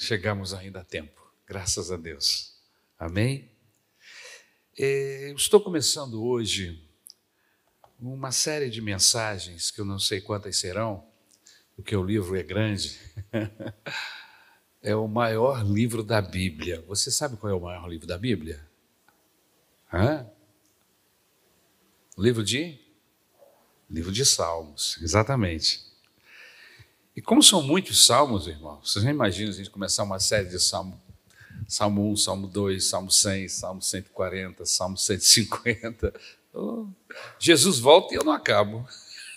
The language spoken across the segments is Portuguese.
Chegamos ainda a tempo, graças a Deus. Amém? É, eu estou começando hoje uma série de mensagens, que eu não sei quantas serão, porque o livro é grande. é o maior livro da Bíblia. Você sabe qual é o maior livro da Bíblia? Hã? Livro de? Livro de Salmos, exatamente. E como são muitos salmos, irmãos, vocês já imaginam a gente começar uma série de salmos Salmo 1, Salmo 2, Salmo 100, Salmo 140, Salmo 150. Oh, Jesus volta e eu não acabo.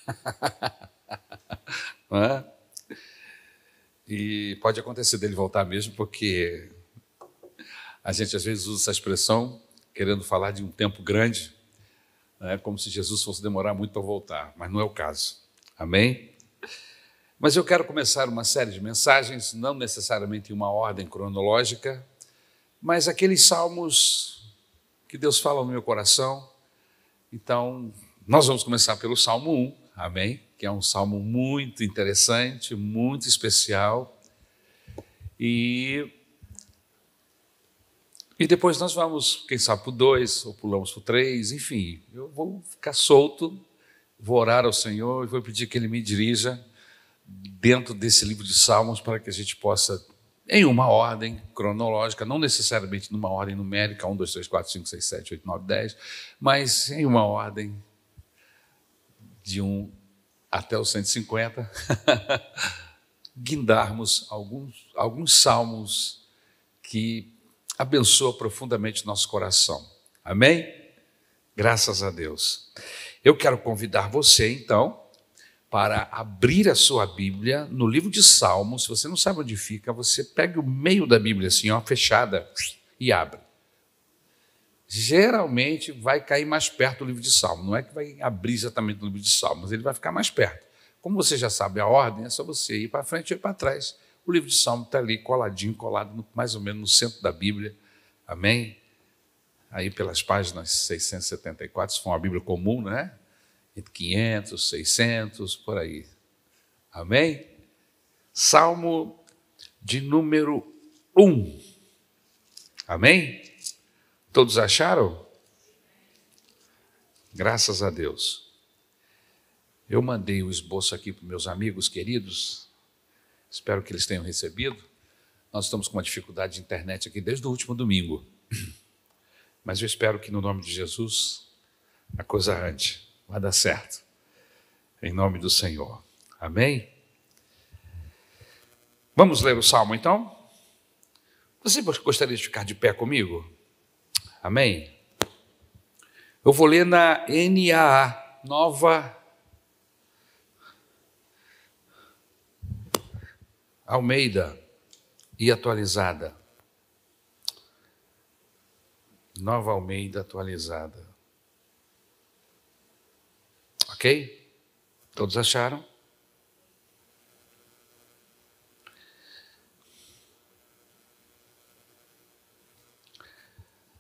não é? E pode acontecer dele voltar mesmo, porque a gente às vezes usa essa expressão querendo falar de um tempo grande, né, como se Jesus fosse demorar muito para voltar, mas não é o caso. Amém? Mas eu quero começar uma série de mensagens, não necessariamente em uma ordem cronológica, mas aqueles salmos que Deus fala no meu coração. Então, nós vamos começar pelo Salmo 1, amém? Que é um salmo muito interessante, muito especial. E, e depois nós vamos, quem sabe, para o 2, ou pulamos para o 3, enfim, eu vou ficar solto, vou orar ao Senhor e vou pedir que Ele me dirija dentro desse livro de Salmos para que a gente possa em uma ordem cronológica, não necessariamente numa ordem numérica, 1, 2, 3, 4, 5, 6, 7, 8, 9, 10, mas em uma ordem de 1 até o 150, guindarmos alguns, alguns salmos que abençoam profundamente nosso coração. Amém? Graças a Deus. Eu quero convidar você, então, para abrir a sua Bíblia no livro de Salmos. Se você não sabe onde fica, você pega o meio da Bíblia assim, ó, fechada, e abre. Geralmente vai cair mais perto do livro de Salmos. Não é que vai abrir exatamente no livro de Salmos, ele vai ficar mais perto. Como você já sabe a ordem, é só você ir para frente e ir para trás. O livro de Salmos está ali coladinho, colado no, mais ou menos no centro da Bíblia. Amém? Aí pelas páginas 674, se for uma Bíblia comum, né? Entre 500, 600, por aí. Amém? Salmo de número 1. Amém? Todos acharam? Graças a Deus. Eu mandei o esboço aqui para meus amigos queridos, espero que eles tenham recebido. Nós estamos com uma dificuldade de internet aqui desde o último domingo, mas eu espero que no nome de Jesus a coisa ande. Vai dar certo. Em nome do Senhor. Amém? Vamos ler o salmo então? Você gostaria de ficar de pé comigo? Amém? Eu vou ler na NAA, nova Almeida e atualizada. Nova Almeida atualizada. Ok? Todos acharam?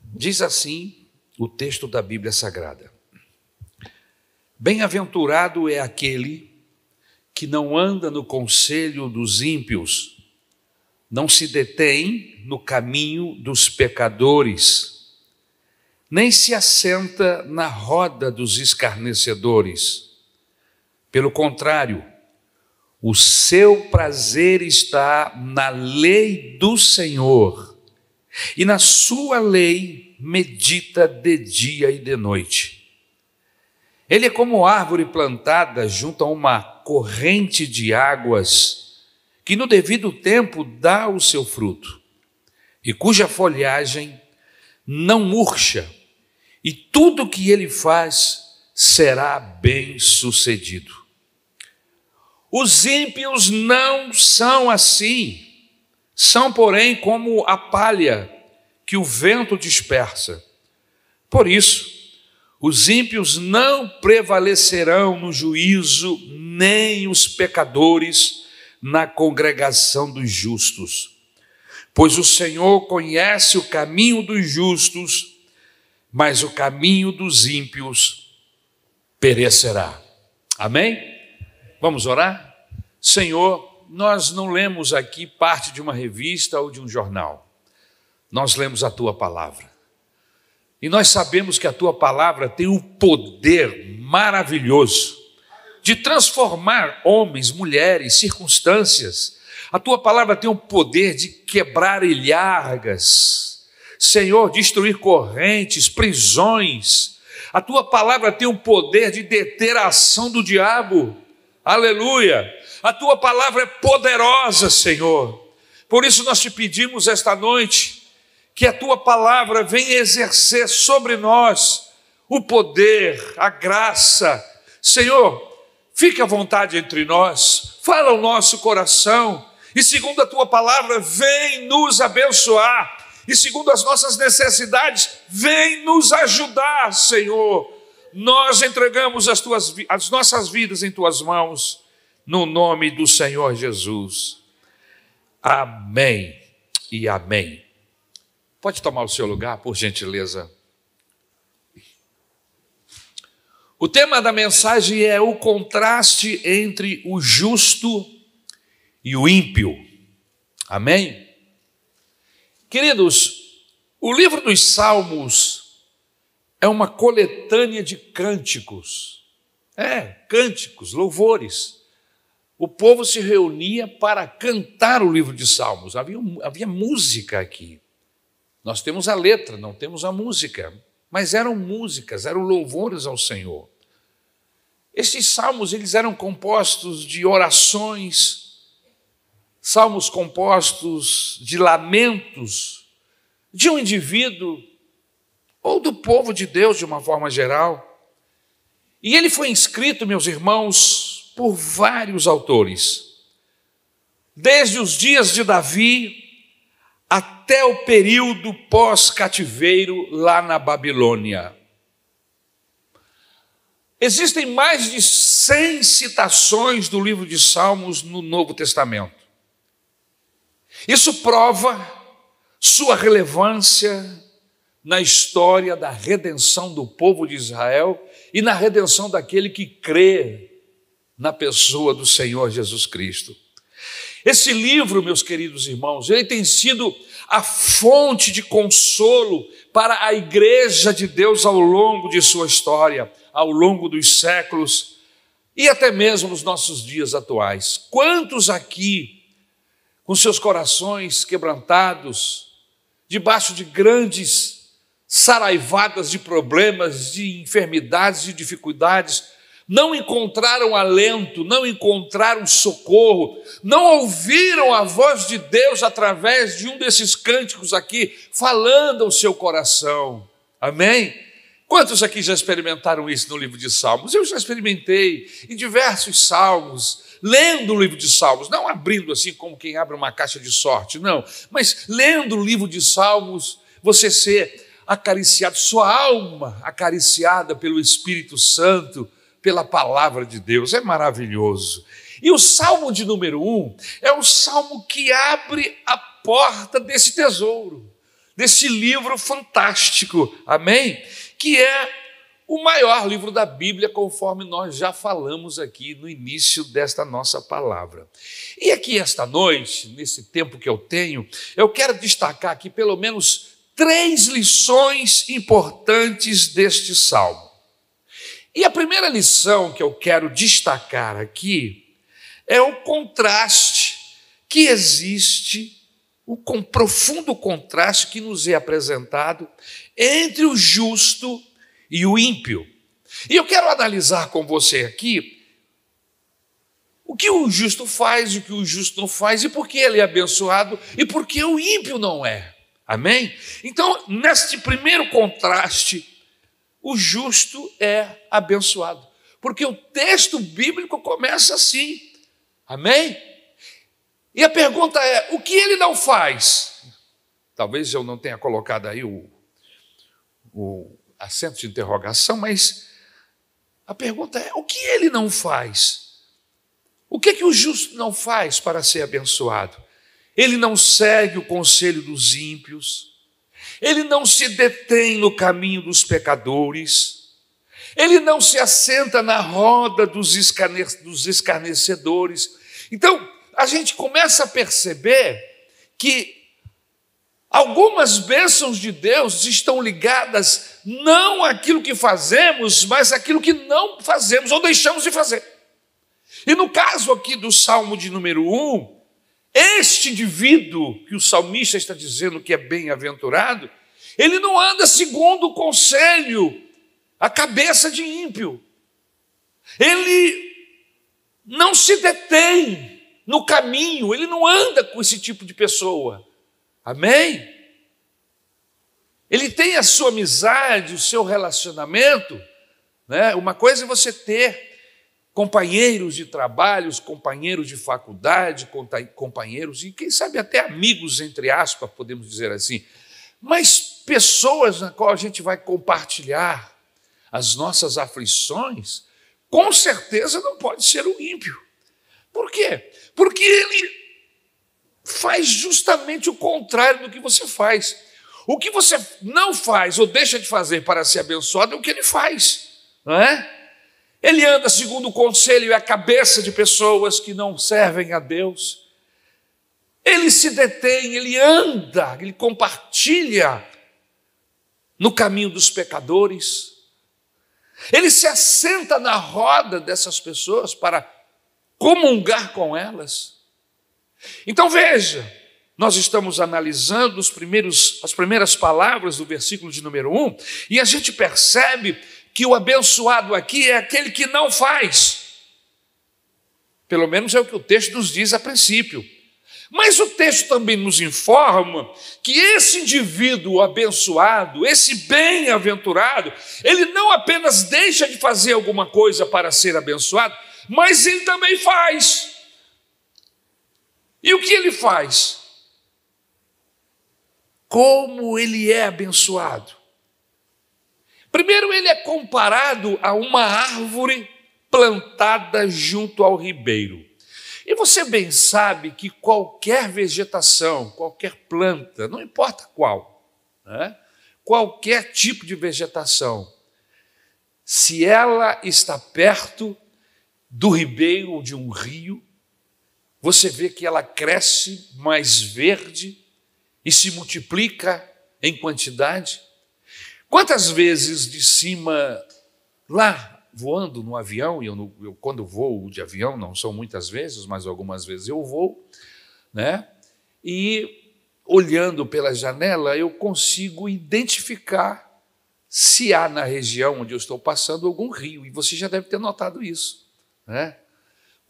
Diz assim o texto da Bíblia Sagrada: Bem-aventurado é aquele que não anda no conselho dos ímpios, não se detém no caminho dos pecadores, nem se assenta na roda dos escarnecedores. Pelo contrário, o seu prazer está na lei do Senhor, e na sua lei medita de dia e de noite. Ele é como árvore plantada junto a uma corrente de águas, que no devido tempo dá o seu fruto, e cuja folhagem não murcha e tudo que ele faz será bem sucedido. Os ímpios não são assim, são, porém, como a palha que o vento dispersa. Por isso, os ímpios não prevalecerão no juízo, nem os pecadores na congregação dos justos. Pois o Senhor conhece o caminho dos justos, mas o caminho dos ímpios perecerá. Amém? Vamos orar? Senhor, nós não lemos aqui parte de uma revista ou de um jornal. Nós lemos a tua palavra. E nós sabemos que a tua palavra tem o poder maravilhoso de transformar homens, mulheres, circunstâncias. A tua palavra tem o poder de quebrar ilhargas, Senhor, destruir correntes, prisões. A tua palavra tem o poder de deter a ação do diabo. Aleluia! A tua palavra é poderosa, Senhor. Por isso nós te pedimos esta noite que a tua palavra venha exercer sobre nós o poder, a graça. Senhor, fique à vontade entre nós, fala o nosso coração, e segundo a tua palavra, vem nos abençoar, e segundo as nossas necessidades, vem nos ajudar, Senhor. Nós entregamos as, tuas, as nossas vidas em tuas mãos no nome do Senhor Jesus. Amém e amém. Pode tomar o seu lugar, por gentileza. O tema da mensagem é o contraste entre o justo e o ímpio. Amém? Queridos, o livro dos Salmos é uma coletânea de cânticos. É, cânticos, louvores o povo se reunia para cantar o livro de Salmos. Havia, havia música aqui. Nós temos a letra, não temos a música, mas eram músicas, eram louvores ao Senhor. Esses salmos eles eram compostos de orações, salmos compostos de lamentos de um indivíduo ou do povo de Deus de uma forma geral. E ele foi escrito, meus irmãos, por vários autores, desde os dias de Davi até o período pós-cativeiro lá na Babilônia. Existem mais de 100 citações do livro de Salmos no Novo Testamento. Isso prova sua relevância na história da redenção do povo de Israel e na redenção daquele que crê na pessoa do Senhor Jesus Cristo. Esse livro, meus queridos irmãos, ele tem sido a fonte de consolo para a igreja de Deus ao longo de sua história, ao longo dos séculos e até mesmo nos nossos dias atuais. Quantos aqui, com seus corações quebrantados, debaixo de grandes saraivadas de problemas, de enfermidades, de dificuldades, não encontraram alento, não encontraram socorro, não ouviram a voz de Deus através de um desses cânticos aqui, falando ao seu coração. Amém? Quantos aqui já experimentaram isso no livro de Salmos? Eu já experimentei em diversos salmos, lendo o livro de Salmos, não abrindo assim como quem abre uma caixa de sorte, não, mas lendo o livro de Salmos, você ser acariciado, sua alma acariciada pelo Espírito Santo pela palavra de Deus, é maravilhoso. E o salmo de número um é o salmo que abre a porta desse tesouro, desse livro fantástico, amém? Que é o maior livro da Bíblia, conforme nós já falamos aqui no início desta nossa palavra. E aqui esta noite, nesse tempo que eu tenho, eu quero destacar aqui pelo menos três lições importantes deste salmo. E a primeira lição que eu quero destacar aqui é o contraste que existe, o com profundo contraste que nos é apresentado entre o justo e o ímpio. E eu quero analisar com você aqui o que o justo faz, o que o justo não faz, e por que ele é abençoado e por que o ímpio não é. Amém? Então, neste primeiro contraste, o justo é abençoado. Porque o texto bíblico começa assim. Amém? E a pergunta é: o que ele não faz? Talvez eu não tenha colocado aí o, o acento de interrogação, mas a pergunta é: o que ele não faz? O que, é que o justo não faz para ser abençoado? Ele não segue o conselho dos ímpios, ele não se detém no caminho dos pecadores, ele não se assenta na roda dos, escarnecedores. Então, a gente começa a perceber que algumas bênçãos de Deus estão ligadas não àquilo que fazemos, mas àquilo que não fazemos ou deixamos de fazer. E no caso aqui do Salmo de número 1, este indivíduo que o salmista está dizendo que é bem-aventurado, ele não anda segundo o conselho, a cabeça de ímpio. Ele não se detém no caminho, ele não anda com esse tipo de pessoa. Amém? Ele tem a sua amizade, o seu relacionamento. Né? Uma coisa é você ter companheiros de trabalhos, companheiros de faculdade, companheiros e quem sabe até amigos, entre aspas, podemos dizer assim, mas pessoas na qual a gente vai compartilhar as nossas aflições, com certeza não pode ser o ímpio. Por quê? Porque ele faz justamente o contrário do que você faz. O que você não faz ou deixa de fazer para ser abençoado é o que ele faz, não é? Ele anda segundo o conselho e a cabeça de pessoas que não servem a Deus. Ele se detém, ele anda, ele compartilha no caminho dos pecadores. Ele se assenta na roda dessas pessoas para comungar com elas. Então veja, nós estamos analisando os primeiros, as primeiras palavras do versículo de número 1 e a gente percebe que o abençoado aqui é aquele que não faz. Pelo menos é o que o texto nos diz a princípio. Mas o texto também nos informa que esse indivíduo abençoado, esse bem-aventurado, ele não apenas deixa de fazer alguma coisa para ser abençoado, mas ele também faz. E o que ele faz? Como ele é abençoado? Primeiro, ele é comparado a uma árvore plantada junto ao ribeiro. E você bem sabe que qualquer vegetação, qualquer planta, não importa qual, né? qualquer tipo de vegetação, se ela está perto do ribeiro ou de um rio, você vê que ela cresce mais verde e se multiplica em quantidade Quantas vezes de cima, lá voando no avião, e eu, eu, quando voo de avião, não são muitas vezes, mas algumas vezes eu vou, né? E olhando pela janela, eu consigo identificar se há na região onde eu estou passando algum rio, e você já deve ter notado isso, né?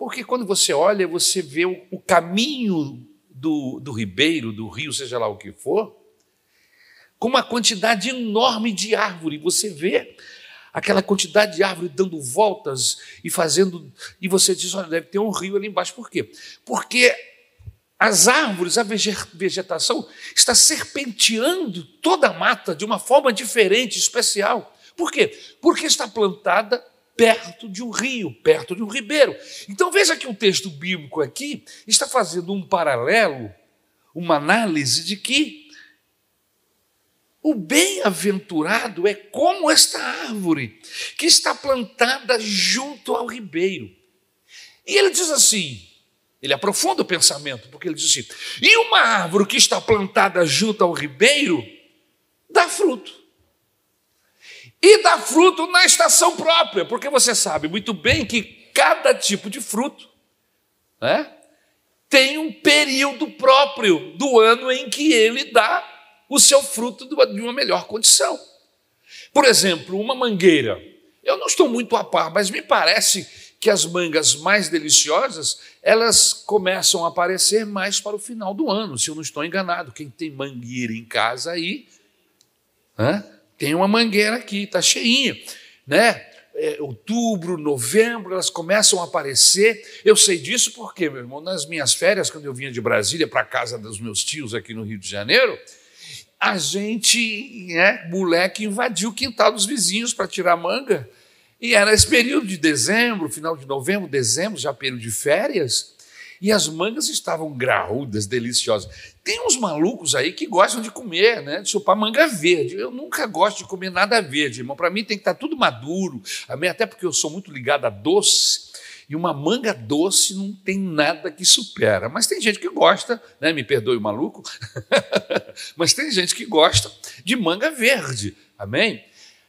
Porque quando você olha, você vê o, caminho do, do ribeiro, do rio, seja lá o que for, com uma quantidade enorme de árvore. Você vê aquela quantidade de árvore dando voltas e fazendo. E você diz: olha, deve ter um rio ali embaixo. Por quê? Porque as árvores, a vegetação está serpenteando toda a mata de uma forma diferente, especial. Por quê? Porque está plantada perto de um rio, perto de um ribeiro. Então veja que o texto bíblico aqui está fazendo um paralelo, uma análise de que o bem-aventurado é como esta árvore que está plantada junto ao ribeiro. E ele diz assim: ele aprofunda o pensamento, porque ele diz assim: e uma árvore que está plantada junto ao ribeiro dá fruto. E dá fruto na estação própria, porque você sabe muito bem que cada tipo de fruto né, tem um período próprio do ano em que ele dá o seu fruto de uma melhor condição. Por exemplo, uma mangueira. Eu não estou muito a par, mas me parece que as mangas mais deliciosas, elas começam a aparecer mais para o final do ano, se eu não estou enganado. Quem tem mangueira em casa aí, né? Tem uma mangueira aqui, está cheinha, né? É, outubro, novembro, elas começam a aparecer. Eu sei disso porque, meu irmão, nas minhas férias, quando eu vinha de Brasília para casa dos meus tios aqui no Rio de Janeiro, a gente, né, moleque, invadiu o quintal dos vizinhos para tirar manga. E era esse período de dezembro, final de novembro, dezembro, já período de férias, e as mangas estavam graúdas, deliciosas. Tem uns malucos aí que gostam de comer, né, de chupar manga verde. Eu nunca gosto de comer nada verde, irmão. Para mim tem que estar tá tudo maduro, até porque eu sou muito ligado a doce. E uma manga doce não tem nada que supera. Mas tem gente que gosta, né? me perdoe o maluco, mas tem gente que gosta de manga verde. Amém?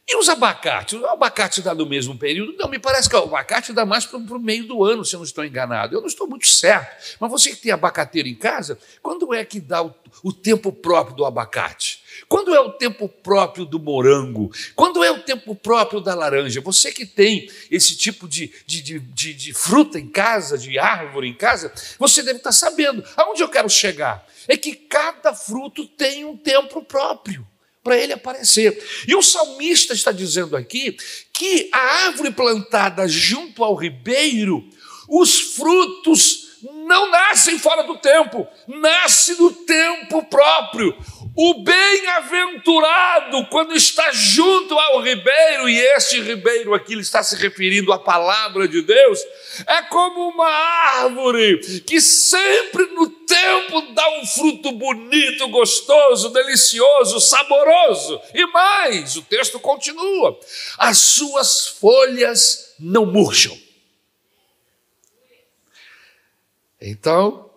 E os abacates? O abacate dá no mesmo período? Não, me parece que o abacate dá mais para o meio do ano, se eu não estou enganado. Eu não estou muito certo. Mas você que tem abacateiro em casa, quando é que dá o, o tempo próprio do abacate? Quando é o tempo próprio do morango? Quando é o tempo próprio da laranja? Você que tem esse tipo de, de, de, de, fruta em casa, de árvore em casa, você deve estar sabendo. Aonde eu quero chegar? É que cada fruto tem um tempo próprio para ele aparecer. E o salmista está dizendo aqui que a árvore plantada junto ao ribeiro, os frutos não nascem fora do tempo, nasce no tempo próprio. O bem-aventurado, quando está junto ao ribeiro, e este ribeiro aqui ele está se referindo à palavra de Deus, é como uma árvore que sempre no tempo dá um fruto bonito, gostoso, delicioso, saboroso. E mais, o texto continua: as suas folhas não murcham. Então,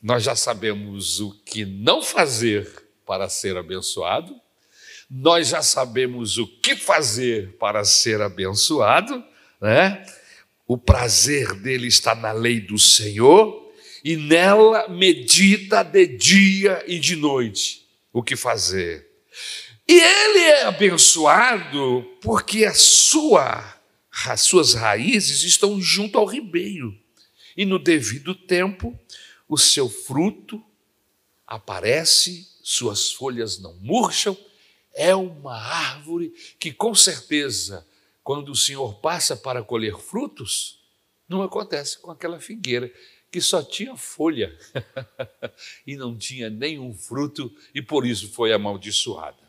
nós já sabemos o que não fazer para ser abençoado, nós já sabemos o que fazer para ser abençoado, né? O prazer dele está na lei do Senhor e nela medita de dia e de noite o que fazer. E ele é abençoado porque a sua, as suas raízes estão junto ao ribeiro. E no devido tempo, o seu fruto aparece suas folhas não murcham, é uma árvore que com certeza, quando o Senhor passa para colher frutos, não acontece com aquela figueira que só tinha folha e não tinha nenhum fruto e por isso foi amaldiçoada.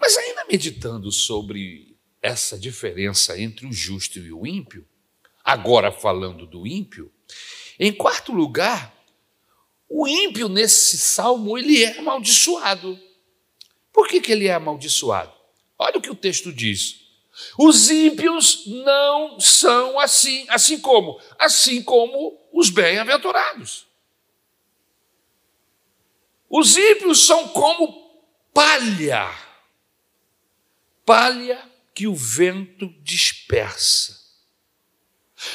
Mas ainda meditando sobre essa diferença entre o justo e o ímpio, agora falando do ímpio, em quarto lugar, o ímpio nesse salmo, ele é amaldiçoado. Por que, que ele é amaldiçoado? Olha o que o texto diz. Os ímpios não são assim, assim como? Assim como os bem-aventurados. Os ímpios são como palha, palha que o vento dispersa.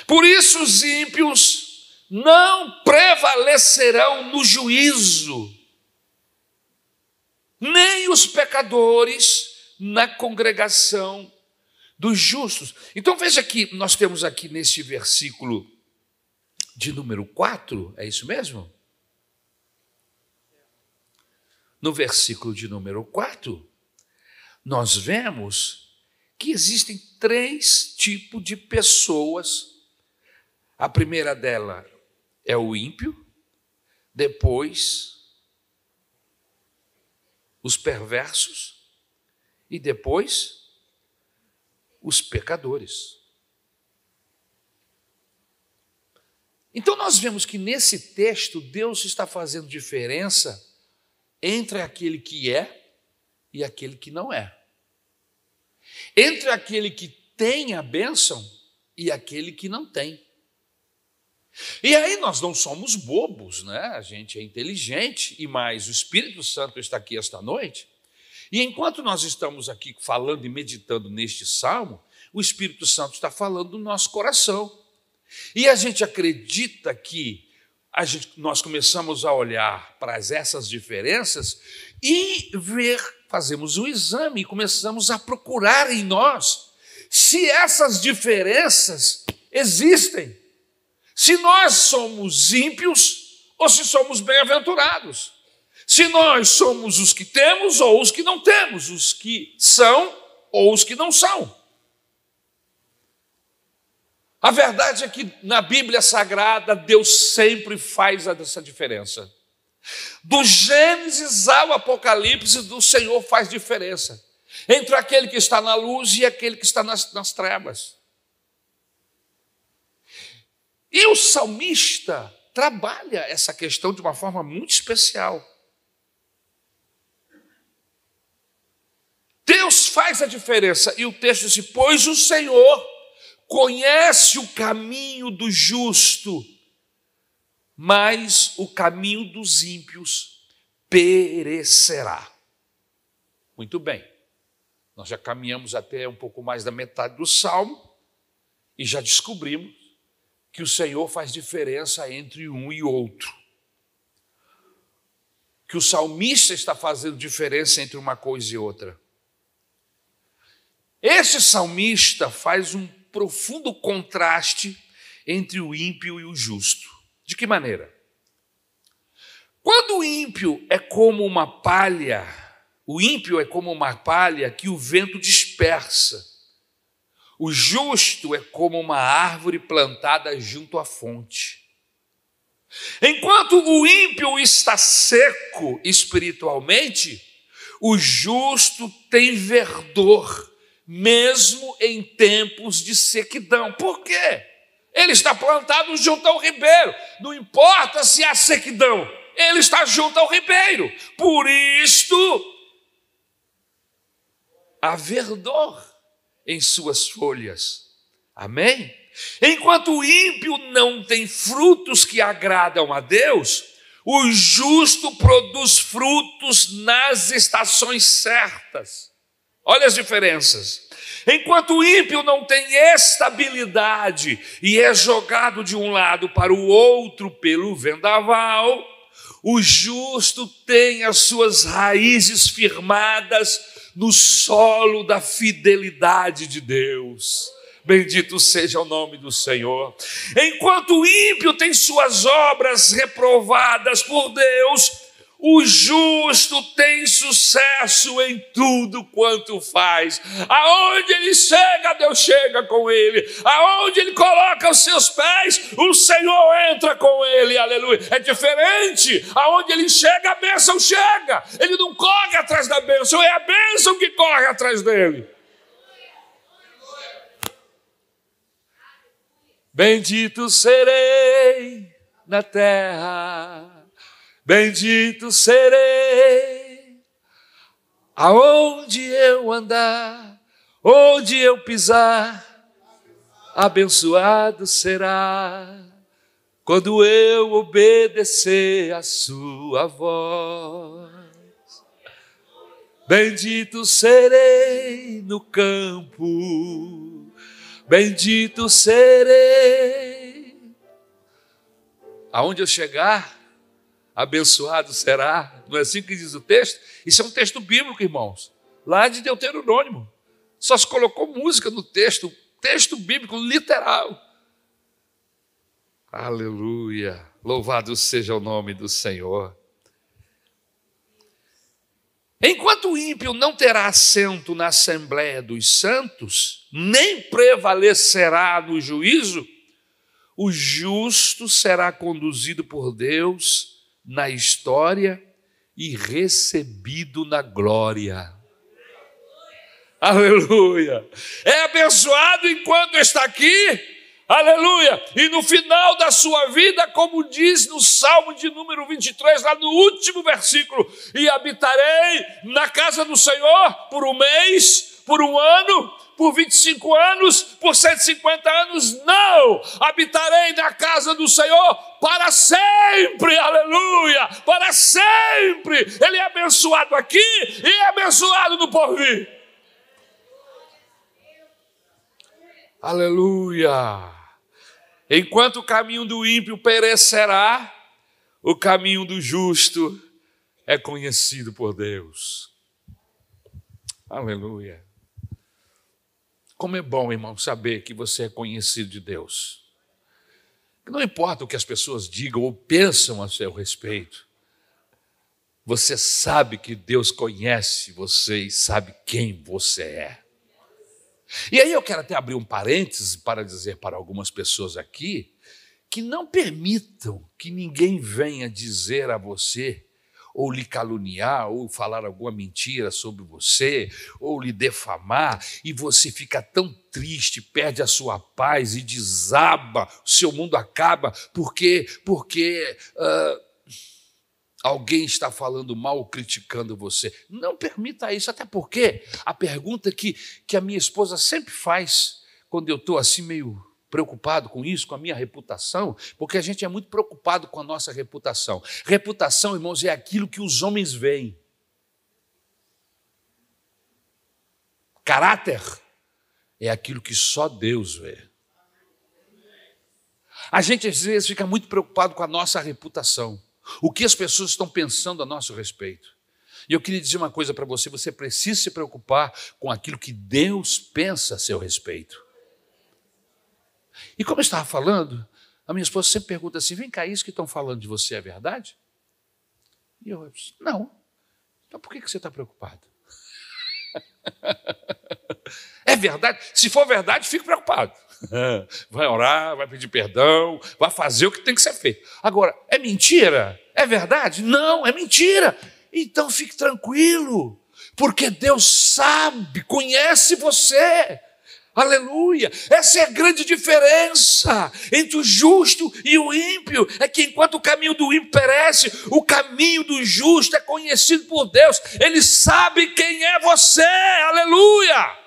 Por isso os ímpios não prevalecerão no juízo, nem os pecadores na congregação dos justos. Então veja que nós temos aqui neste versículo de número 4, é isso mesmo? No versículo de número 4, nós vemos que existem três tipos de pessoas. A primeira dela é o ímpio, depois os perversos e depois os pecadores. Então nós vemos que nesse texto Deus está fazendo diferença entre aquele que é e aquele que não é. Entre aquele que tem a bênção e aquele que não tem. E aí nós não somos bobos, né? A gente é inteligente e mais o Espírito Santo está aqui esta noite. E enquanto nós estamos aqui falando e meditando neste salmo, o Espírito Santo está falando do nosso coração. E a gente acredita que gente, nós começamos a olhar para essas diferenças e ver, fazemos um exame e começamos a procurar em nós se essas diferenças existem se nós somos ímpios ou se somos bem-aventurados. Se nós somos os que temos ou os que não temos, os que são ou os que não são. A verdade é que na Bíblia Sagrada Deus sempre faz essa diferença. Do Gênesis ao Apocalipse, do Senhor faz diferença entre aquele que está na luz e aquele que está nas, nas trevas. E o salmista trabalha essa questão de uma forma muito especial. Deus faz a diferença, e o texto diz: Pois o Senhor conhece o caminho do justo, mas o caminho dos ímpios perecerá. Muito bem, nós já caminhamos até um pouco mais da metade do salmo e já descobrimos que o Senhor faz diferença entre um e outro. Que o salmista está fazendo diferença entre uma coisa e outra. Este salmista faz um profundo contraste entre o ímpio e o justo. De que maneira? Quando o ímpio é como uma palha, o ímpio é como uma palha que o vento dispersa. O justo é como uma árvore plantada junto à fonte. Enquanto o ímpio está seco espiritualmente, o justo tem verdor mesmo em tempos de sequidão. Por quê? Ele está plantado junto ao ribeiro. Não importa se há sequidão, ele está junto ao ribeiro. Por isto, há verdor em suas folhas. Amém? Enquanto o ímpio não tem frutos que agradam a Deus, o justo produz frutos nas estações certas. Olha as diferenças. Enquanto o ímpio não tem estabilidade e é jogado de um lado para o outro pelo vendaval, o justo tem as suas raízes firmadas no solo da fidelidade de Deus. Bendito seja o nome do Senhor. Enquanto o ímpio tem suas obras reprovadas por Deus, o justo tem sucesso em tudo quanto faz. Aonde ele chega, Deus chega com ele. Aonde ele coloca os seus pés, o Senhor entra com ele. Aleluia. É diferente. Aonde ele chega, a bênção chega. Ele não corre atrás da bênção, é a bênção que corre atrás dele. Bendito serei na terra bendito serei. Aonde eu andar, onde eu pisar, abençoado será. Quando eu obedecer a sua voz, bendito serei no campo, bendito serei. Aonde eu chegar, abençoado será. Não é assim que diz o texto? Isso é um texto bíblico, irmãos, lá de Deuteronômio. Só se colocou música no texto, texto bíblico literal. Aleluia! Louvado seja o nome do Senhor. Enquanto o ímpio não terá assento na Assembleia dos Santos, nem prevalecerá no juízo, o justo será conduzido por Deus na história e recebido na glória. Aleluia! É abençoado enquanto está aqui. Aleluia! E no final da sua vida, como diz no Salmo de número 23, lá no último versículo: E habitarei na casa do Senhor por um mês, por um ano, por 25 anos, por 150 anos, não! Habitarei na casa do Senhor para sempre, aleluia! Para sempre! Ele é abençoado aqui e é abençoado no porvir. Aleluia! Enquanto o caminho do ímpio perecerá, o caminho do justo é conhecido por Deus. Aleluia. Como é bom, irmão, saber que você é conhecido de Deus. Não importa o que as pessoas digam ou pensam a seu respeito, você sabe que Deus conhece você e sabe quem você é. E aí eu quero até abrir um parênteses para dizer para algumas pessoas aqui que não permitam que ninguém venha dizer a você ou lhe caluniar, ou falar alguma mentira sobre você, ou lhe defamar, e você fica tão triste, perde a sua paz e desaba, o seu mundo acaba, porque, porque uh, alguém está falando mal, criticando você. Não permita isso, até porque a pergunta que, que a minha esposa sempre faz quando eu estou assim meio preocupado com isso, com a minha reputação, porque a gente é muito preocupado com a nossa reputação. Reputação, irmãos, é aquilo que os homens veem. Caráter é aquilo que só Deus vê. A gente às vezes fica muito preocupado com a nossa reputação, o que as pessoas estão pensando a nosso respeito. E eu queria dizer uma coisa para você: você precisa se preocupar com aquilo que Deus pensa a seu respeito. E como eu estava falando, a minha esposa sempre pergunta assim: vem cá, isso que estão falando de você é verdade? E eu não. Então por que você está preocupado? é verdade? Se for verdade, fico preocupado. Vai orar, vai pedir perdão, vai fazer o que tem que ser feito. Agora, é mentira? É verdade? Não, é mentira. Então fique tranquilo, porque Deus sabe, conhece você. Aleluia! Essa é a grande diferença entre o justo e o ímpio. É que enquanto o caminho do ímpio perece, o caminho do justo é conhecido por Deus. Ele sabe quem é você. Aleluia!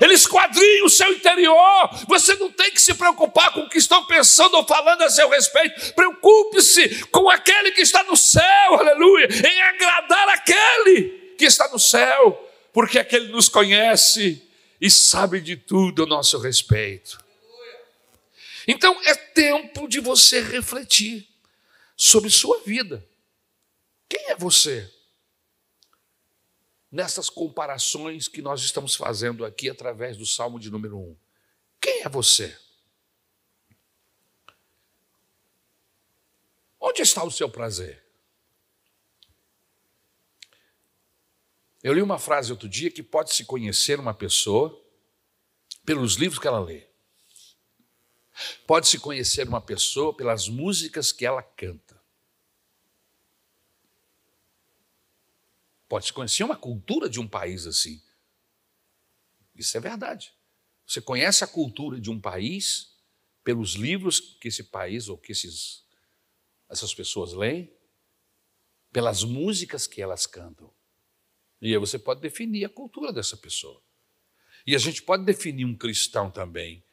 Ele esquadrinha o seu interior. Você não tem que se preocupar com o que estão pensando ou falando a seu respeito. Preocupe-se com aquele que está no céu, aleluia, em agradar aquele que está no céu, porque aquele nos conhece e sabe de tudo a nosso respeito. Então é tempo de você refletir sobre sua vida. Quem é você? Nessas comparações que nós estamos fazendo aqui através do Salmo de número 1. Quem é você? Onde está o seu prazer? Eu li uma frase outro dia que pode-se conhecer uma pessoa pelos livros que ela lê. Pode-se conhecer uma pessoa pelas músicas que ela canta. Pode-se conhecer uma cultura de um país assim. Isso é verdade. Você conhece a cultura de um país pelos livros que esse país ou que esses, essas pessoas leem, pelas músicas que elas cantam. E aí você pode definir a cultura dessa pessoa. E a gente pode definir um cristão também,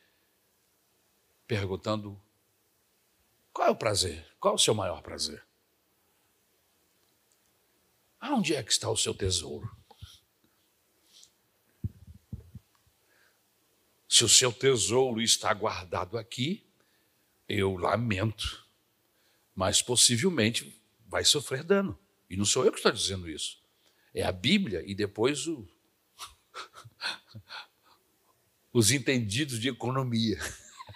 perguntando: qual é o prazer? Qual é o seu maior prazer? Aonde é que está o seu tesouro? Se o seu tesouro está guardado aqui, eu lamento, mas possivelmente vai sofrer dano. E não sou eu que estou dizendo isso. É a Bíblia e depois o, os entendidos de economia.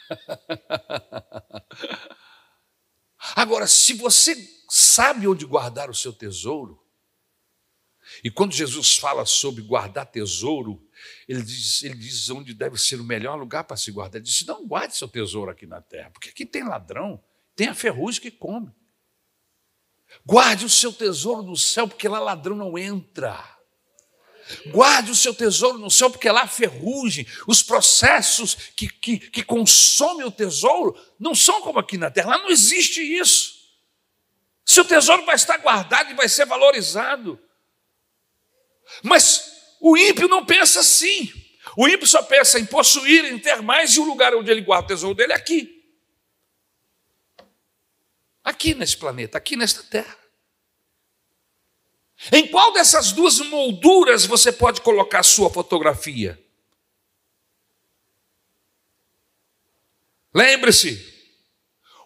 Agora, se você sabe onde guardar o seu tesouro, e quando Jesus fala sobre guardar tesouro, ele diz, ele diz onde deve ser o melhor lugar para se guardar. Ele diz: não guarde seu tesouro aqui na terra, porque aqui tem ladrão, tem a ferrugem que come. Guarde o seu tesouro no céu, porque lá ladrão não entra. Guarde o seu tesouro no céu, porque lá ferrugem. Os processos que, que, que consomem o tesouro não são como aqui na terra. Lá não existe isso. Seu tesouro vai estar guardado e vai ser valorizado. Mas o ímpio não pensa assim. O ímpio só pensa em possuir, em ter mais, e o lugar onde ele guarda o tesouro dele é aqui aqui nesse planeta, aqui nesta terra. Em qual dessas duas molduras você pode colocar sua fotografia? Lembre-se,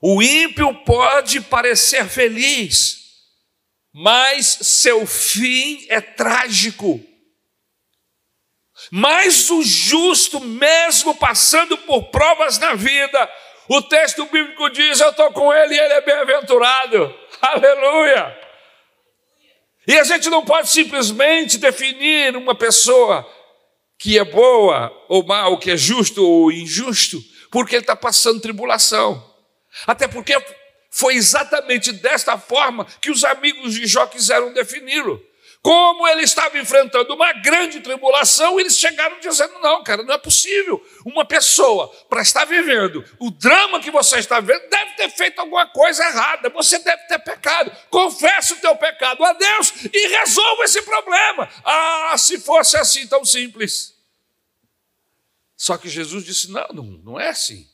o ímpio pode parecer feliz, mas seu fim é trágico. Mas o justo, mesmo passando por provas na vida, o texto bíblico diz: Eu estou com ele e ele é bem-aventurado. Aleluia! E a gente não pode simplesmente definir uma pessoa que é boa ou mal, que é justo ou injusto, porque ele está passando tribulação. Até porque foi exatamente desta forma que os amigos de Jó quiseram defini-lo. Como ele estava enfrentando uma grande tribulação, eles chegaram dizendo: não, cara, não é possível. Uma pessoa, para estar vivendo o drama que você está vivendo, deve ter feito alguma coisa errada, você deve ter pecado. Confesse o teu pecado a Deus e resolva esse problema. Ah, se fosse assim tão simples. Só que Jesus disse: não, não, não é assim.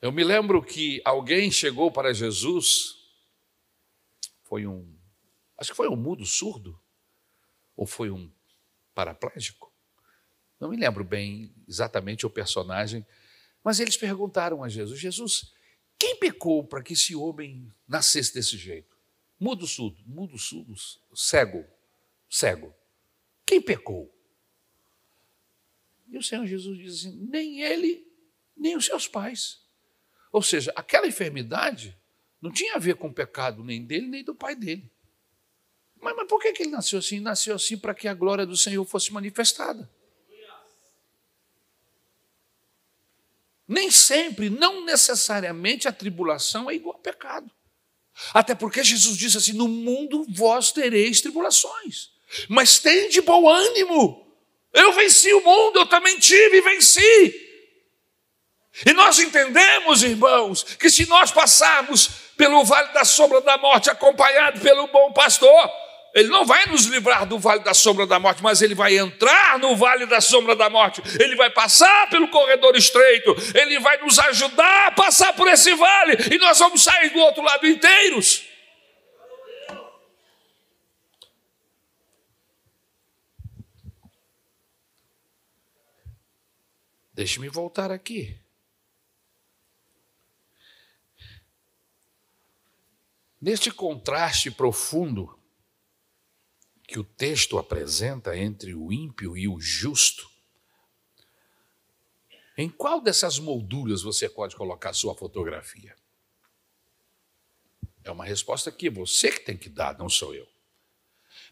Eu me lembro que alguém chegou para Jesus, foi um, acho que foi um mudo surdo, ou foi um paraplégico, não me lembro bem exatamente o personagem, mas eles perguntaram a Jesus: Jesus, quem pecou para que esse homem nascesse desse jeito? Mudo surdo, mudo surdo, cego, cego. Quem pecou? E o Senhor Jesus diz assim: nem ele, nem os seus pais. Ou seja, aquela enfermidade não tinha a ver com o pecado nem dele, nem do pai dele. Mas, mas por que, que ele nasceu assim? Nasceu assim para que a glória do Senhor fosse manifestada. Nem sempre, não necessariamente a tribulação é igual a pecado. Até porque Jesus disse assim: no mundo vós tereis tribulações, mas tem de bom ânimo. Eu venci o mundo, eu também tive e venci. E nós entendemos, irmãos, que se nós passarmos pelo vale da sombra da morte, acompanhado pelo bom pastor, ele não vai nos livrar do vale da sombra da morte, mas ele vai entrar no vale da sombra da morte, ele vai passar pelo corredor estreito, ele vai nos ajudar a passar por esse vale, e nós vamos sair do outro lado inteiros. Deixe-me voltar aqui. Neste contraste profundo que o texto apresenta entre o ímpio e o justo, em qual dessas molduras você pode colocar sua fotografia? É uma resposta que você que tem que dar, não sou eu.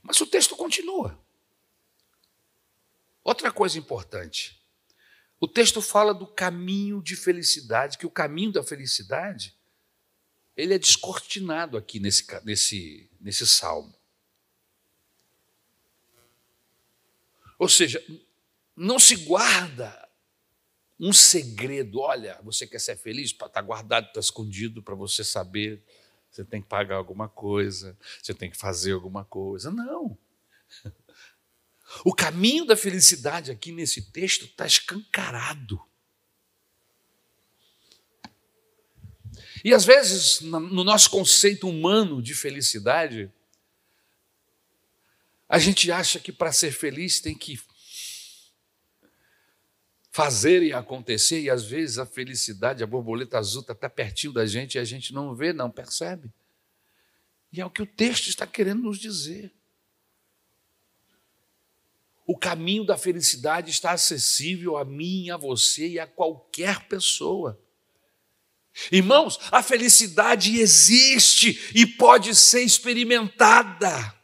Mas o texto continua. Outra coisa importante. O texto fala do caminho de felicidade, que o caminho da felicidade ele é descortinado aqui nesse, nesse, nesse salmo. Ou seja, não se guarda um segredo. Olha, você quer ser feliz? Está guardado, está escondido para você saber. Você tem que pagar alguma coisa, você tem que fazer alguma coisa. Não. O caminho da felicidade aqui nesse texto está escancarado. E às vezes, no nosso conceito humano de felicidade, a gente acha que para ser feliz tem que fazer e acontecer, e às vezes a felicidade, a borboleta azul está pertinho da gente e a gente não vê, não percebe. E é o que o texto está querendo nos dizer. O caminho da felicidade está acessível a mim, a você e a qualquer pessoa. Irmãos, a felicidade existe e pode ser experimentada.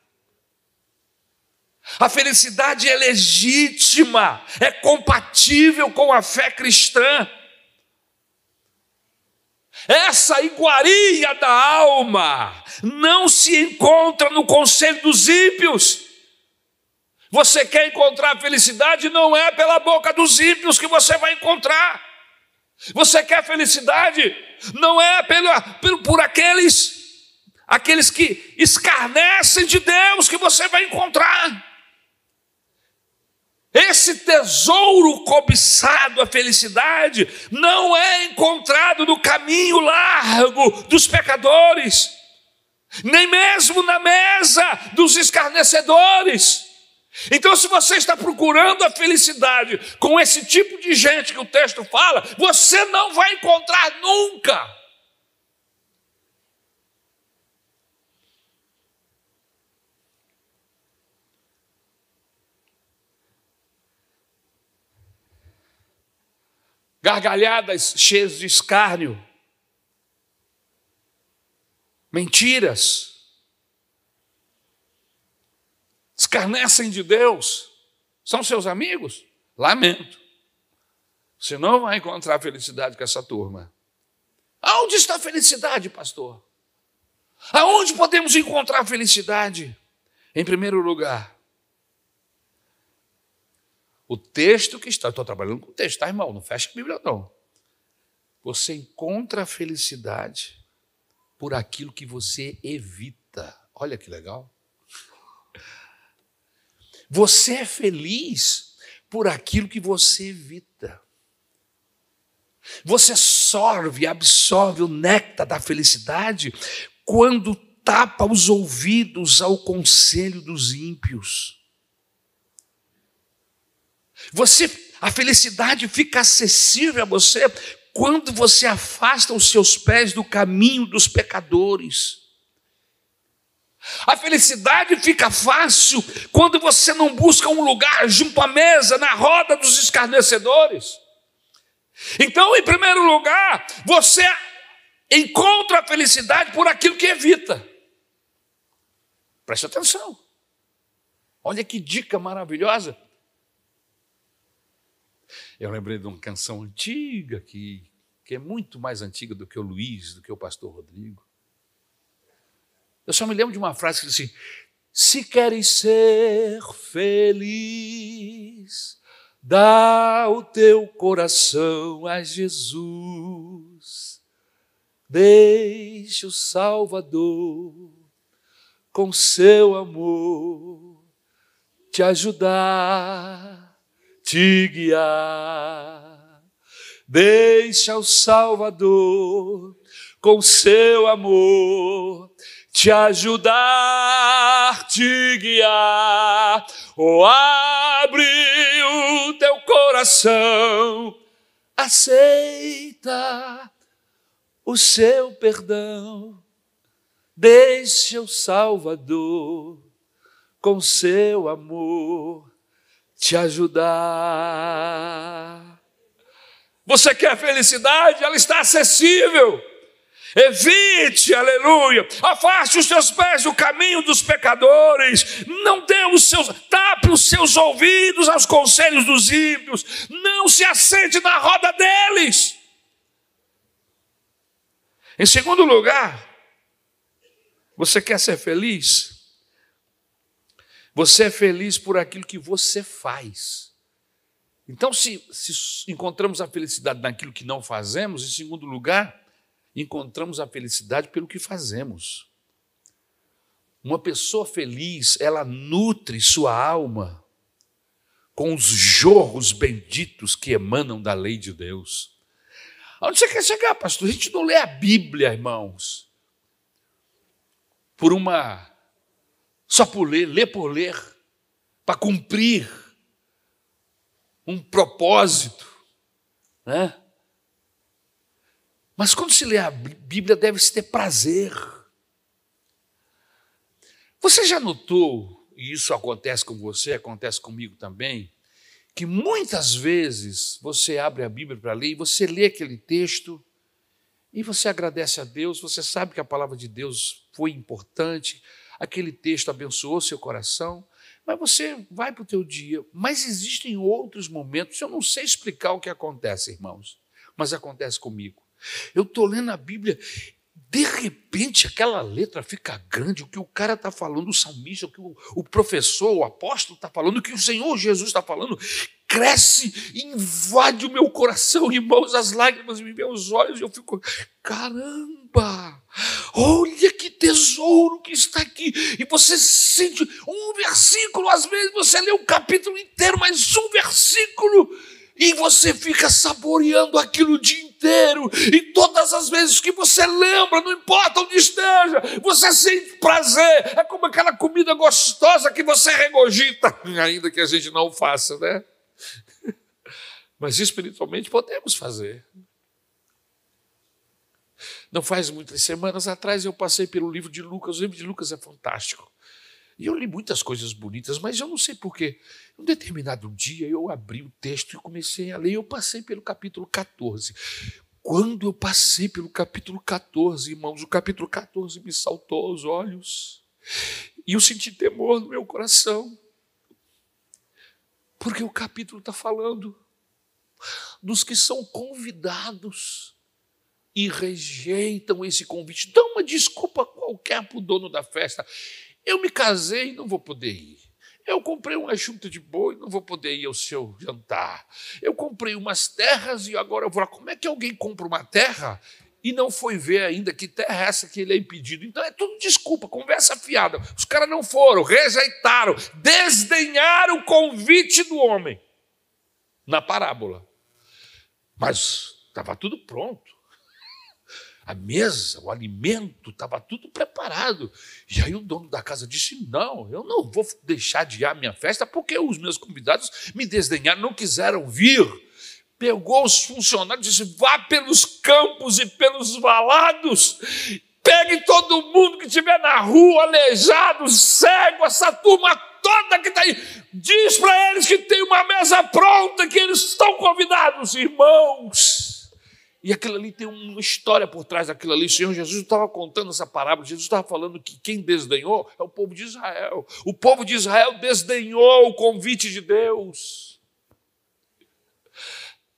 A felicidade é legítima, é compatível com a fé cristã. Essa iguaria da alma não se encontra no conselho dos ímpios. Você quer encontrar felicidade, não é pela boca dos ímpios que você vai encontrar. Você quer felicidade? Não é pelo, por aqueles, aqueles que escarnecem de Deus que você vai encontrar. Esse tesouro cobiçado, a felicidade, não é encontrado no caminho largo dos pecadores, nem mesmo na mesa dos escarnecedores. Então, se você está procurando a felicidade com esse tipo de gente que o texto fala, você não vai encontrar nunca. Gargalhadas cheias de escárnio, mentiras, escarnecem de Deus, são seus amigos? Lamento. Você não vai encontrar felicidade com essa turma. Aonde está a felicidade, pastor? Aonde podemos encontrar felicidade? Em primeiro lugar, o texto que está, estou trabalhando com o texto, tá, irmão? Não fecha a Bíblia, não. Você encontra a felicidade por aquilo que você evita. Olha que legal. Você é feliz por aquilo que você evita. Você sorve, absorve o néctar da felicidade quando tapa os ouvidos ao conselho dos ímpios. Você, a felicidade fica acessível a você quando você afasta os seus pés do caminho dos pecadores. A felicidade fica fácil quando você não busca um lugar junto à mesa, na roda dos escarnecedores. Então, em primeiro lugar, você encontra a felicidade por aquilo que evita. Preste atenção. Olha que dica maravilhosa. Eu lembrei de uma canção antiga que, que é muito mais antiga do que o Luiz, do que o pastor Rodrigo. Eu só me lembro de uma frase que diz assim: Se queres ser feliz, dá o teu coração a Jesus. Deixe o Salvador com seu amor te ajudar, te guiar. Deixa o Salvador com seu amor te ajudar, te guiar. Oh, abre o teu coração, aceita o seu perdão. Deixa o Salvador com seu amor te ajudar. Você quer felicidade? Ela está acessível. Evite, aleluia. Afaste os teus pés do caminho dos pecadores. Não dê os seus, tape os seus ouvidos aos conselhos dos ímpios. Não se assente na roda deles. Em segundo lugar, você quer ser feliz? Você é feliz por aquilo que você faz. Então, se, se encontramos a felicidade naquilo que não fazemos, em segundo lugar, encontramos a felicidade pelo que fazemos. Uma pessoa feliz, ela nutre sua alma com os jorros benditos que emanam da lei de Deus. Onde você quer chegar, pastor? A gente não lê a Bíblia, irmãos, por uma. só por ler, ler por ler, para cumprir um propósito, né? Mas quando se lê a Bíblia, deve-se ter prazer. Você já notou, e isso acontece com você, acontece comigo também, que muitas vezes você abre a Bíblia para ler e você lê aquele texto e você agradece a Deus, você sabe que a palavra de Deus foi importante, aquele texto abençoou seu coração, mas você vai para o teu dia. Mas existem outros momentos, eu não sei explicar o que acontece, irmãos, mas acontece comigo. Eu estou lendo a Bíblia, de repente aquela letra fica grande, o que o cara está falando, o salmista, o que o, professor, o apóstolo está falando, o que o Senhor Jesus está falando, cresce, invade o meu coração, irmãos, as lágrimas me vêm aos olhos, e eu fico, caramba, olha que tesouro que está aqui, e você sente um versículo, às vezes você lê um capítulo inteiro, mas um versículo e você fica saboreando aquilo dia inteiro, e todas as vezes que você lembra, não importa onde esteja, você sente prazer, é como aquela comida gostosa que você regogita, ainda que a gente não faça, né? Mas espiritualmente podemos fazer. Não faz muitas semanas atrás eu passei pelo livro de Lucas, o livro de Lucas é fantástico. E eu li muitas coisas bonitas, mas eu não sei porquê. Um determinado dia eu abri o texto e comecei a ler. Eu passei pelo capítulo 14. Quando eu passei pelo capítulo 14, irmãos, o capítulo 14 me saltou aos olhos. E eu senti temor no meu coração. Porque o capítulo está falando dos que são convidados e rejeitam esse convite. Dá uma desculpa qualquer para o dono da festa. Eu me casei e não vou poder ir. Eu comprei uma junta de boi e não vou poder ir ao seu jantar. Eu comprei umas terras e agora eu vou lá. Como é que alguém compra uma terra e não foi ver ainda que terra é essa que ele é impedido? Então é tudo desculpa, conversa fiada. Os caras não foram, rejeitaram, desdenharam o convite do homem. na parábola. Mas estava tudo pronto. A mesa, o alimento, estava tudo preparado. E aí o dono da casa disse: Não, eu não vou deixar de ir à minha festa porque os meus convidados me desdenharam, não quiseram vir. Pegou os funcionários e disse: Vá pelos campos e pelos valados Pegue todo mundo que estiver na rua, aleijado, cego, essa turma toda que está aí. Diz para eles que tem uma mesa pronta, que eles estão convidados, irmãos. E aquilo ali tem uma história por trás daquilo ali. O Senhor Jesus estava contando essa parábola. Jesus estava falando que quem desdenhou é o povo de Israel. O povo de Israel desdenhou o convite de Deus.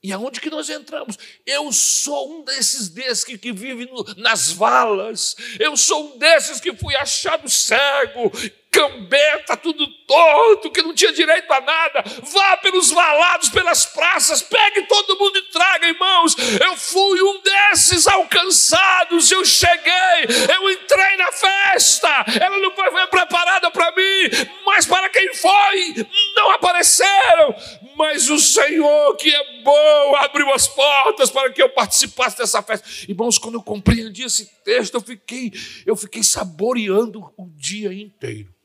E aonde que nós entramos? Eu sou um desses desses que, que vive no, nas valas. Eu sou um desses que fui achado cego, cambeta, tudo torto, que não tinha direito a nada. Vá pelos valados, pelas praças, pegue todo mundo e traga, irmãos. Eu fui um desses alcançados, eu cheguei, eu entrei na festa. Ela não foi preparada para mim, mas para quem foi, não apareceram. Mas o Senhor, que é bom, abriu as portas para que eu participasse dessa festa. Irmãos, quando eu compreendi esse texto, eu fiquei, eu fiquei saboreando o dia inteiro.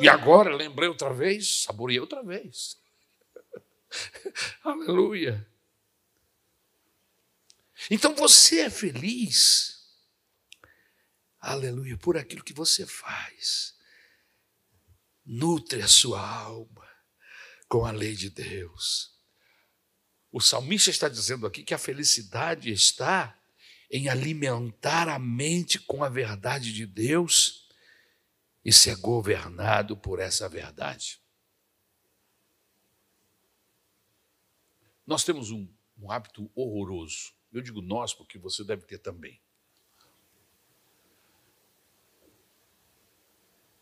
E agora lembrei outra vez, saboreei outra vez. Aleluia. Então você é feliz, aleluia, por aquilo que você faz. Nutre a sua alma com a lei de Deus. O salmista está dizendo aqui que a felicidade está em alimentar a mente com a verdade de Deus e ser governado por essa verdade. Nós temos um, um hábito horroroso. Eu digo nós porque você deve ter também.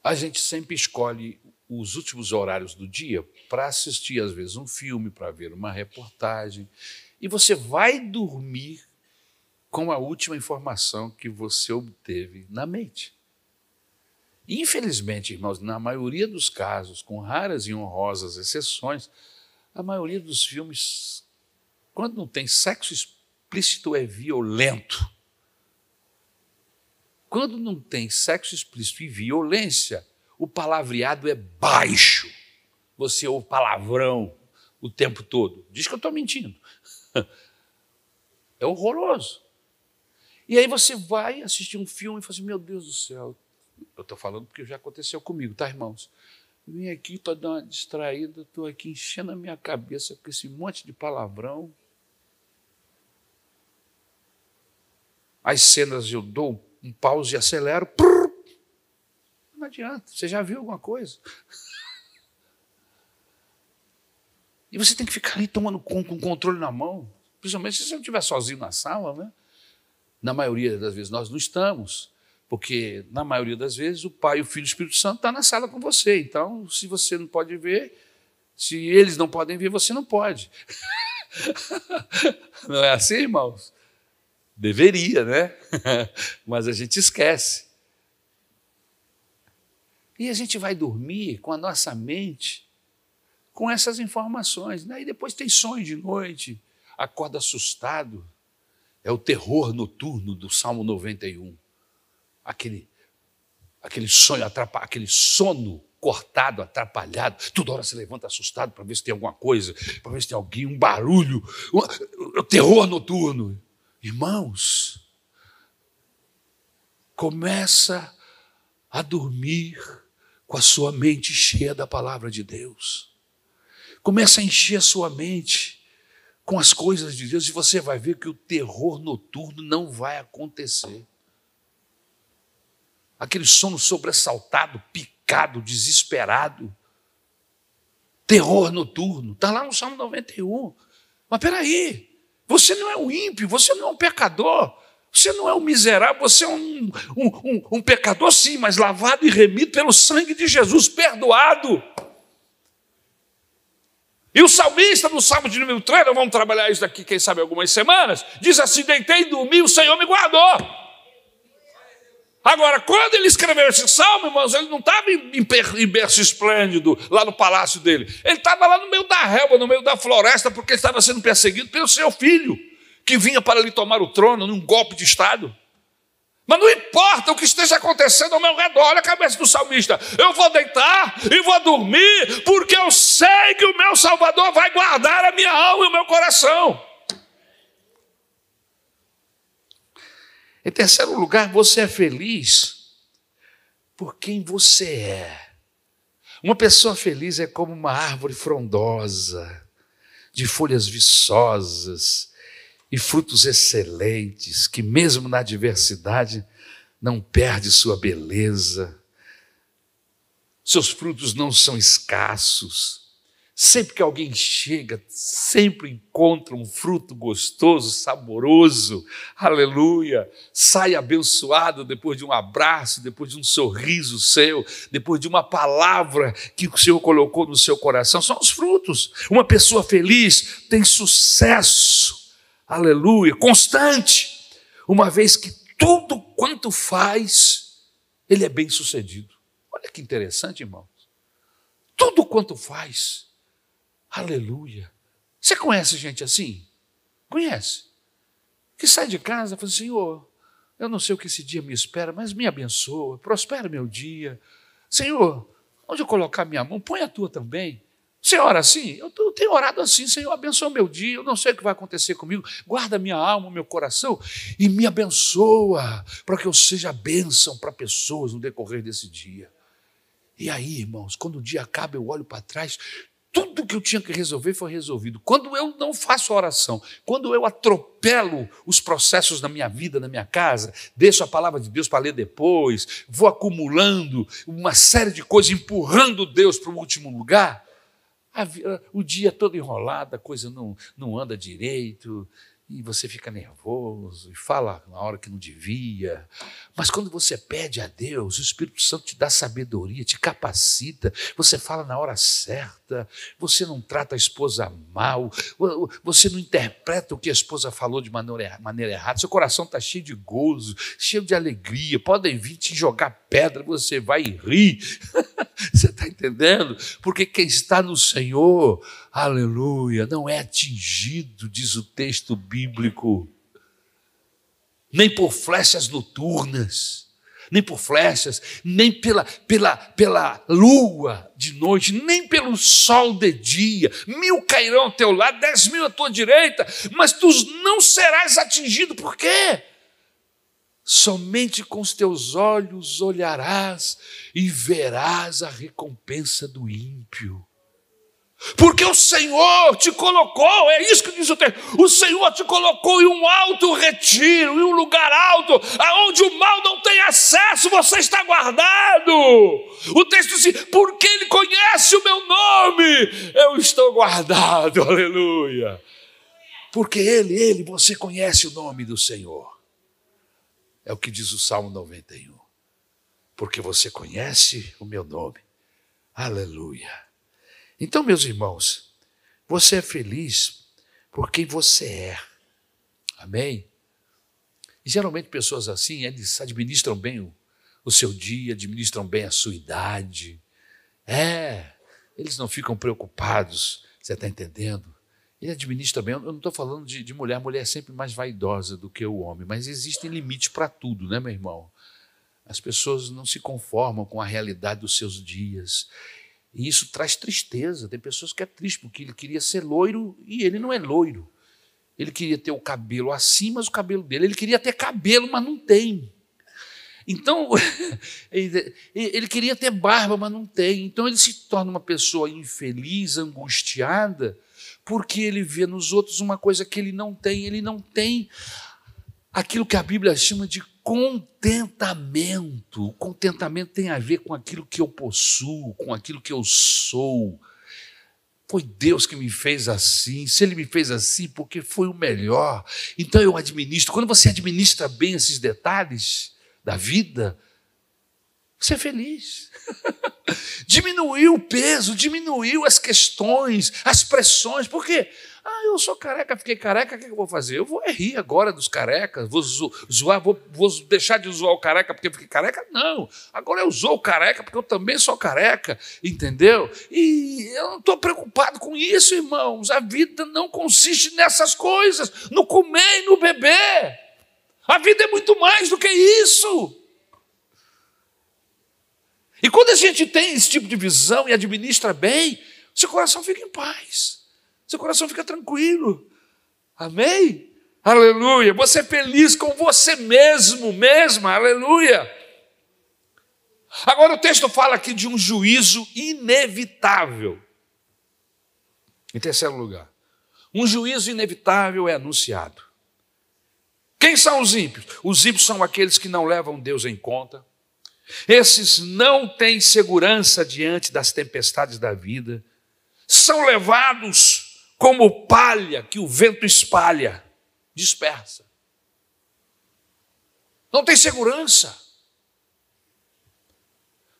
A gente sempre escolhe os últimos horários do dia para assistir, às vezes, um filme, para ver uma reportagem. E você vai dormir com a última informação que você obteve na mente. Infelizmente, irmãos, na maioria dos casos, com raras e honrosas exceções, a maioria dos filmes, quando não tem sexo explícito, é violento. Quando não tem sexo explícito e violência, o palavreado é baixo. Você ouve palavrão o tempo todo. Diz que eu estou mentindo. É horroroso. E aí você vai assistir um filme e fala assim: meu Deus do céu, eu estou falando porque já aconteceu comigo, tá, irmãos? Vim aqui para dar uma distraída, estou aqui enchendo a minha cabeça com esse monte de palavrão. As cenas eu dou um pause e acelero. Prrr, não adianta, você já viu alguma coisa? E você tem que ficar ali tomando com, com o controle na mão, principalmente se você não estiver sozinho na sala, né? Na maioria das vezes nós não estamos. Porque, na maioria das vezes, o Pai, o Filho e o Espírito Santo estão tá na sala com você. Então, se você não pode ver, se eles não podem ver, você não pode. não é assim, irmãos? Deveria, né? Mas a gente esquece. E a gente vai dormir com a nossa mente com essas informações. Né? E depois tem sonho de noite, acorda assustado. É o terror noturno do Salmo 91 aquele, aquele sonho, aquele sono cortado, atrapalhado. Toda hora se levanta assustado para ver se tem alguma coisa, para ver se tem alguém, um barulho, um, um terror noturno. Irmãos, começa a dormir com a sua mente cheia da palavra de Deus. Começa a encher a sua mente com as coisas de Deus e você vai ver que o terror noturno não vai acontecer aquele sono sobressaltado, picado, desesperado, terror noturno. Está lá no Salmo 91. Mas peraí, você não é um ímpio, você não é um pecador, você não é um miserável, você é um, um, um, um pecador, sim, mas lavado e remido pelo sangue de Jesus, perdoado. E o salmista, no Salmo de número 3, nós vamos trabalhar isso daqui, quem sabe, algumas semanas, diz assim: Deitei e dormi, o Senhor me guardou. Agora, quando ele escreveu esse salmo, irmãos, ele não estava em berço esplêndido lá no palácio dele. Ele estava lá no meio da relva, no meio da floresta, porque estava sendo perseguido pelo seu filho, que vinha para lhe tomar o trono num golpe de Estado. Mas não importa o que esteja acontecendo ao meu redor, olha a cabeça do salmista. Eu vou deitar e vou dormir, porque eu sei que o meu Salvador vai guardar a minha alma e o meu coração. Em terceiro lugar, você é feliz por quem você é. Uma pessoa feliz é como uma árvore frondosa, de folhas viçosas e frutos excelentes, que mesmo na adversidade não perde sua beleza. Seus frutos não são escassos Sempre que alguém chega, sempre encontra um fruto gostoso, saboroso, aleluia. Sai abençoado depois de um abraço, depois de um sorriso seu, depois de uma palavra que o Senhor colocou no seu coração. São os frutos. Uma pessoa feliz tem sucesso, aleluia, constante, uma vez que tudo quanto faz, ele é bem sucedido. Olha que interessante, irmãos. Tudo quanto faz Aleluia. Você conhece gente assim? Conhece? Que sai de casa e fala, Senhor, eu não sei o que esse dia me espera, mas me abençoa, prospera meu dia. Senhor, onde eu colocar minha mão, põe a tua também. Ora assim? Eu tenho orado assim, Senhor, abençoa meu dia, eu não sei o que vai acontecer comigo, guarda minha alma, meu coração e me abençoa, para que eu seja bênção para pessoas no decorrer desse dia. E aí, irmãos, quando o dia acaba, eu olho para trás, tudo que eu tinha que resolver foi resolvido. Quando eu não faço oração, quando eu atropelo os processos da minha vida, na minha casa, deixo a palavra de Deus para ler depois, vou acumulando uma série de coisas, empurrando Deus para o último lugar, o dia todo enrolado, a coisa não, não anda direito, e você fica nervoso e fala na hora que não devia. Mas quando você pede a Deus, o Espírito Santo te dá sabedoria, te capacita, você fala na hora certa, você não trata a esposa mal, você não interpreta o que a esposa falou de maneira, maneira errada, seu coração está cheio de gozo, cheio de alegria. Podem vir te jogar pedra, você vai rir. você está entendendo? Porque quem está no Senhor, aleluia, não é atingido, diz o texto bíblico, nem por flechas noturnas, nem por flechas, nem pela, pela, pela lua de noite, nem pelo sol de dia. Mil cairão ao teu lado, dez mil à tua direita, mas tu não serás atingido, por quê? Somente com os teus olhos olharás e verás a recompensa do ímpio. Porque o Senhor te colocou, é isso que diz o texto, o Senhor te colocou em um alto retiro, em um lugar alto, aonde o mal não tem acesso, você está guardado. O texto diz, porque Ele conhece o meu nome, eu estou guardado, aleluia. Porque Ele, Ele, você conhece o nome do Senhor. É o que diz o Salmo 91. Porque você conhece o meu nome, aleluia. Então, meus irmãos, você é feliz por quem você é. Amém? E geralmente pessoas assim, eles administram bem o, o seu dia, administram bem a sua idade. É, eles não ficam preocupados, você está entendendo? Ele administra bem. Eu não estou falando de, de, mulher, a mulher é sempre mais vaidosa do que o homem, mas existem limites para tudo, né, meu irmão? As pessoas não se conformam com a realidade dos seus dias. E isso traz tristeza. Tem pessoas que é triste porque ele queria ser loiro e ele não é loiro. Ele queria ter o cabelo assim, mas o cabelo dele. Ele queria ter cabelo, mas não tem. Então, ele queria ter barba, mas não tem. Então, ele se torna uma pessoa infeliz, angustiada, porque ele vê nos outros uma coisa que ele não tem. Ele não tem aquilo que a Bíblia chama de contentamento. O contentamento tem a ver com aquilo que eu possuo, com aquilo que eu sou. Foi Deus que me fez assim. Se Ele me fez assim, porque foi o melhor. Então eu administro. Quando você administra bem esses detalhes da vida, você é feliz. diminuiu o peso, diminuiu as questões, as pressões. Por quê? Ah, eu sou careca, fiquei careca, o que eu vou fazer? Eu vou rir agora dos carecas, vou zoar, vou, vou deixar de zoar o careca porque fiquei careca? Não. Agora eu zoo o careca porque eu também sou careca, entendeu? E eu não estou preocupado com isso, irmãos. A vida não consiste nessas coisas, no comer e no beber. A vida é muito mais do que isso. E quando a gente tem esse tipo de visão e administra bem, seu coração fica em paz, seu coração fica tranquilo. Amém? Aleluia. Você é feliz com você mesmo, mesma, aleluia. Agora o texto fala aqui de um juízo inevitável. Em terceiro lugar, um juízo inevitável é anunciado. Quem são os ímpios? Os ímpios são aqueles que não levam Deus em conta, esses não têm segurança diante das tempestades da vida, são levados como palha que o vento espalha, dispersa. Não tem segurança.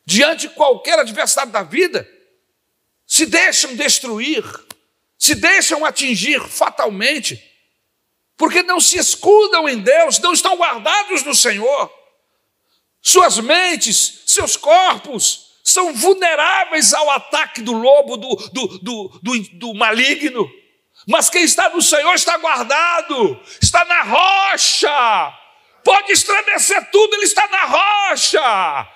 Diante de qualquer adversidade da vida, se deixam destruir, se deixam atingir fatalmente, porque não se escudam em Deus, não estão guardados no Senhor. Suas mentes, seus corpos são vulneráveis ao ataque do lobo, do, do, do, do, maligno. Mas quem está no Senhor está guardado, está na rocha. Pode estremecer tudo, ele está na rocha.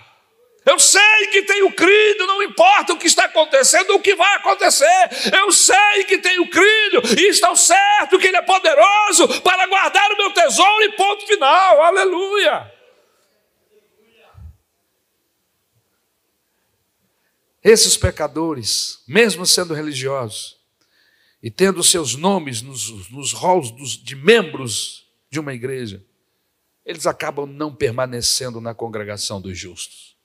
Eu sei que tenho crido, não importa o que está acontecendo, o que vai acontecer. Eu sei que tenho crido e estou certo que Ele é poderoso para guardar o meu tesouro e ponto final. Aleluia. Esses pecadores, mesmo sendo religiosos e tendo seus nomes nos, nos halls de membros de uma igreja, eles acabam não permanecendo na congregação dos justos.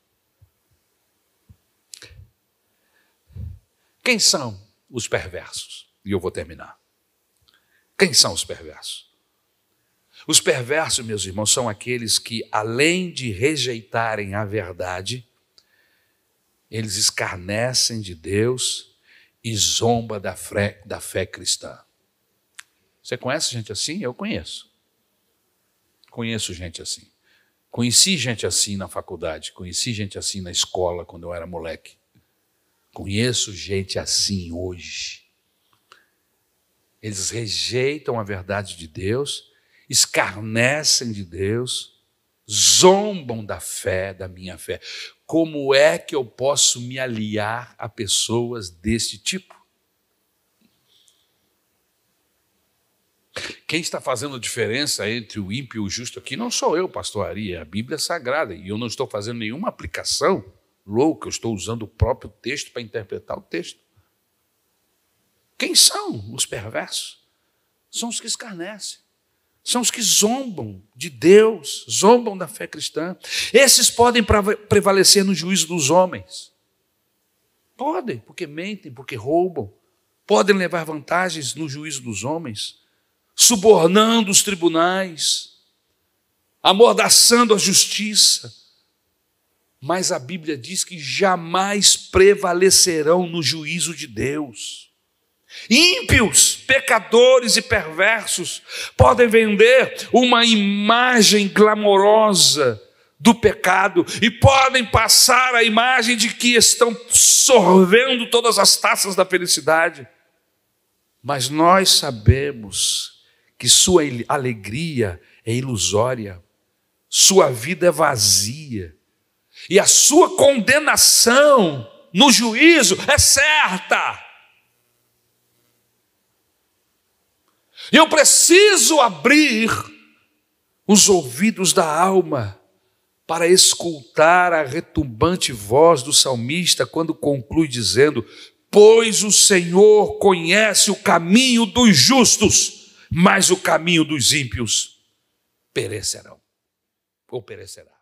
Quem são os perversos? E eu vou terminar. Quem são os perversos? Os perversos, meus irmãos, são aqueles que, além de rejeitarem a verdade, eles escarnecem de Deus e zomba da fé, da fé cristã. Você conhece gente assim? Eu conheço. Conheço gente assim. Conheci gente assim na faculdade, conheci gente assim na escola quando eu era moleque. Conheço gente assim hoje. Eles rejeitam a verdade de Deus, escarnecem de Deus, zombam da fé, da minha fé. Como é que eu posso me aliar a pessoas desse tipo? Quem está fazendo a diferença entre o ímpio e o justo aqui não sou eu, pastor Ari, é a Bíblia Sagrada. E eu não estou fazendo nenhuma aplicação louca, eu estou usando o próprio texto para interpretar o texto. Quem são os perversos? São os que escarnecem são os que zombam de Deus, zombam da fé cristã. Esses podem prevalecer no juízo dos homens. Podem, porque mentem, porque roubam. Podem levar vantagens no juízo dos homens, subornando os tribunais, amordaçando a justiça. Mas a Bíblia diz que jamais prevalecerão no juízo de Deus. Ímpios, pecadores e perversos podem vender uma imagem glamourosa do pecado e podem passar a imagem de que estão sorvendo todas as taças da felicidade. Mas nós sabemos que sua alegria é ilusória, sua vida é vazia e a sua condenação no juízo é certa. Eu preciso abrir os ouvidos da alma para escutar a retumbante voz do salmista quando conclui dizendo: Pois o Senhor conhece o caminho dos justos, mas o caminho dos ímpios perecerão ou perecerá.